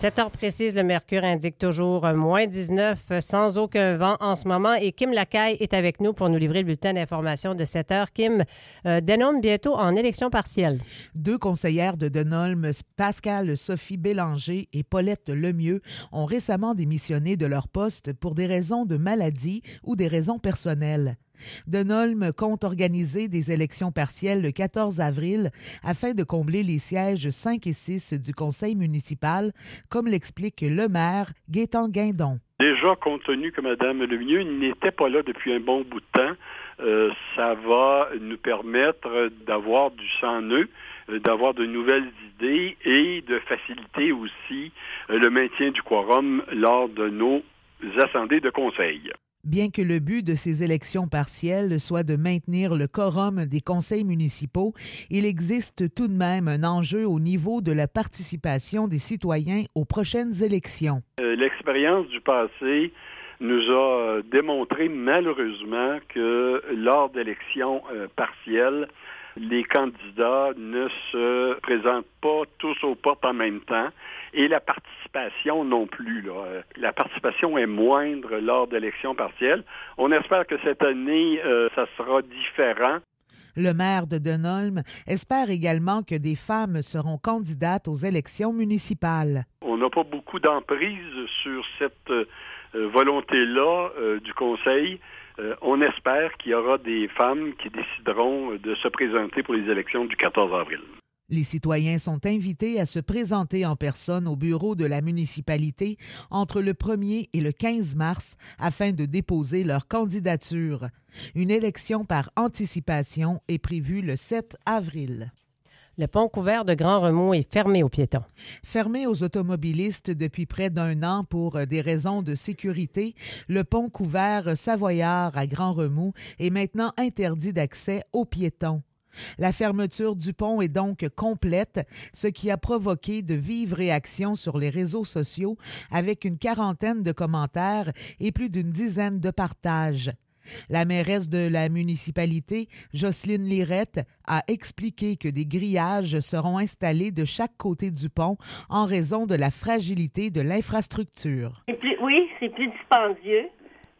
7 heures précises, le mercure indique toujours moins 19 sans aucun vent en ce moment. Et Kim Lacaille est avec nous pour nous livrer le bulletin d'information de 7 heures. Kim, euh, bientôt en élection partielle. Deux conseillères de Denholm, Pascal Sophie Bélanger et Paulette Lemieux, ont récemment démissionné de leur poste pour des raisons de maladie ou des raisons personnelles. Denolme compte organiser des élections partielles le 14 avril afin de combler les sièges 5 et 6 du conseil municipal, comme l'explique le maire Gaétan Guindon. Déjà, compte tenu que Mme Lemieux n'était pas là depuis un bon bout de temps, euh, ça va nous permettre d'avoir du sang neuf, euh, d'avoir de nouvelles idées et de faciliter aussi euh, le maintien du quorum lors de nos assemblées de conseil. Bien que le but de ces élections partielles soit de maintenir le quorum des conseils municipaux, il existe tout de même un enjeu au niveau de la participation des citoyens aux prochaines élections. Euh, l'expérience du passé nous a euh, démontré malheureusement que lors d'élections euh, partielles, les candidats ne se présentent pas tous aux portes en même temps et la participation non plus. Là. La participation est moindre lors d'élections partielles. On espère que cette année, euh, ça sera différent. Le maire de Denholm espère également que des femmes seront candidates aux élections municipales. On n'a pas beaucoup d'emprise sur cette euh, volonté-là euh, du Conseil. On espère qu'il y aura des femmes qui décideront de se présenter pour les élections du 14 avril. Les citoyens sont invités à se présenter en personne au bureau de la municipalité entre le 1er et le 15 mars afin de déposer leur candidature. Une élection par anticipation est prévue le 7 avril. Le pont couvert de Grand Remous est fermé aux piétons. Fermé aux automobilistes depuis près d'un an pour des raisons de sécurité, le pont couvert Savoyard à Grand Remous est maintenant interdit d'accès aux piétons. La fermeture du pont est donc complète, ce qui a provoqué de vives réactions sur les réseaux sociaux avec une quarantaine de commentaires et plus d'une dizaine de partages. La mairesse de la municipalité, Jocelyne Lirette, a expliqué que des grillages seront installés de chaque côté du pont en raison de la fragilité de l'infrastructure. Oui, c'est plus dispendieux.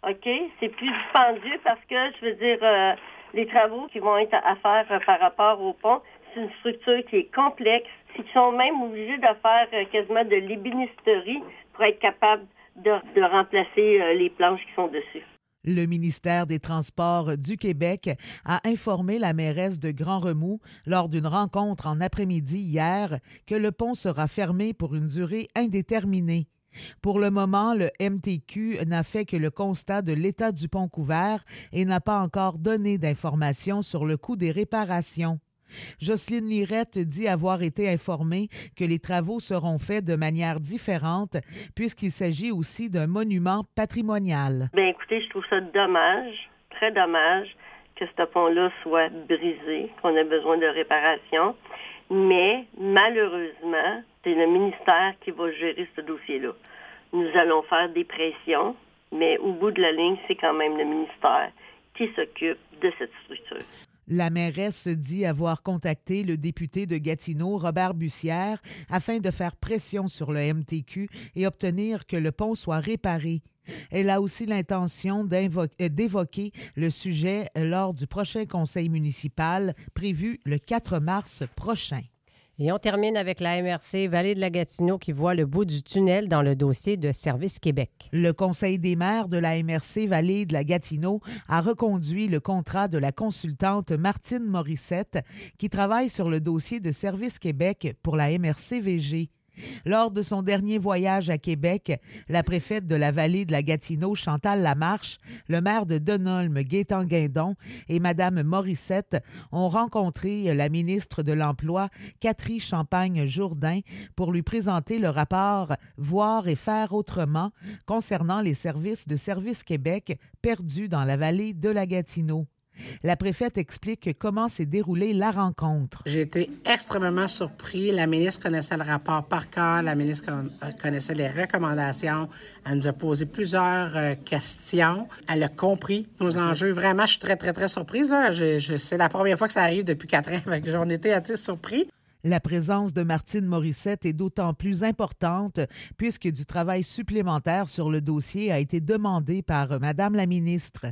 OK? C'est plus dispendieux parce que, je veux dire, euh, les travaux qui vont être à faire euh, par rapport au pont, c'est une structure qui est complexe. Ils sont même obligés de faire euh, quasiment de l'ébénisterie pour être capable de, remplacer euh, les planches qui sont dessus. Le ministère des Transports du Québec a informé la mairesse de Grand Remous lors d'une rencontre en après-midi hier que le pont sera fermé pour une durée indéterminée. Pour le moment, le MTQ n'a fait que le constat de l'état du pont couvert et n'a pas encore donné d'informations sur le coût des réparations. Jocelyne Lirette dit avoir été informée que les travaux seront faits de manière différente puisqu'il s'agit aussi d'un monument patrimonial. Bien, écoutez, je trouve ça dommage, très dommage que ce pont-là soit brisé, qu'on ait besoin de réparation. Mais malheureusement, c'est le ministère qui va gérer ce dossier-là. Nous allons faire des pressions, mais au bout de la ligne, c'est quand même le ministère qui s'occupe de cette structure. La mairesse dit avoir contacté le député de Gatineau, Robert Bussière, afin de faire pression sur le MTQ et obtenir que le pont soit réparé. Elle a aussi l'intention euh, d'évoquer le sujet lors du prochain conseil municipal prévu le 4 mars prochain. Et on termine avec la MRC Vallée de la Gatineau qui voit le bout du tunnel dans le dossier de Service Québec. Le Conseil des maires de la MRC Vallée de la Gatineau a reconduit le contrat de la consultante Martine Morissette qui travaille sur le dossier de Service Québec pour la MRC VG. Lors de son dernier voyage à Québec, la préfète de la vallée de la Gatineau, Chantal Lamarche, le maire de Denolme, Gaétan Guindon, et Mme Morissette ont rencontré la ministre de l'Emploi, Catherine Champagne-Jourdain, pour lui présenter le rapport Voir et faire autrement concernant les services de Service Québec perdus dans la vallée de la Gatineau. La préfète explique comment s'est déroulée la rencontre. J'ai été extrêmement surpris. La ministre connaissait le rapport par cœur. La ministre connaissait les recommandations. Elle nous a posé plusieurs euh, questions. Elle a compris nos enjeux. Vraiment, je suis très, très, très surprise. Là. c'est la première fois que ça arrive depuis quatre ans. J'en étais assez surpris. La présence de Martine Morissette est d'autant plus importante puisque du travail supplémentaire sur le dossier a été demandé par Madame la ministre.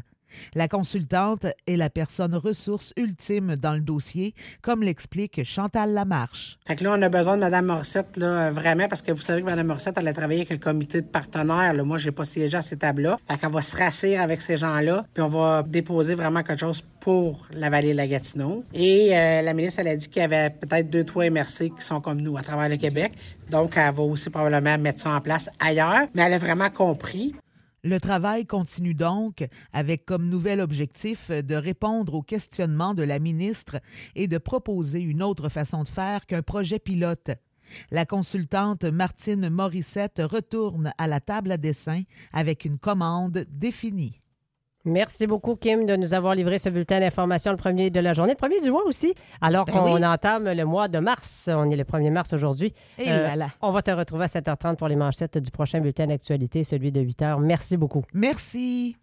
La consultante est la personne ressource ultime dans le dossier, comme l'explique Chantal Lamarche. Fait que là, on a besoin de Mme Morissette, là, vraiment, parce que vous savez que Mme Morissette, elle a travaillé avec un comité de partenaires. Là. Moi, j'ai pas siégé à ces tables-là. Fait qu'elle va se rassurer avec ces gens-là, puis on va déposer vraiment quelque chose pour la vallée de la Gatineau. Et euh, la ministre, elle a dit qu'il y avait peut-être deux, trois MRC qui sont comme nous à travers le Québec. Donc, elle va aussi probablement mettre ça en place ailleurs. Mais elle a vraiment compris. Le travail continue donc avec comme nouvel objectif de répondre aux questionnements de la ministre et de proposer une autre façon de faire qu'un projet pilote. La consultante Martine Morissette retourne à la table à dessin avec une commande définie. Merci beaucoup, Kim, de nous avoir livré ce bulletin d'information, le premier de la journée, le premier du mois aussi, alors Ben qu'on oui. entame le mois de mars. On est le 1er mars aujourd'hui. Euh, Et là là. On va te retrouver à 7h30 pour les manchettes du prochain bulletin d'actualité, celui de 8h. Merci beaucoup. Merci.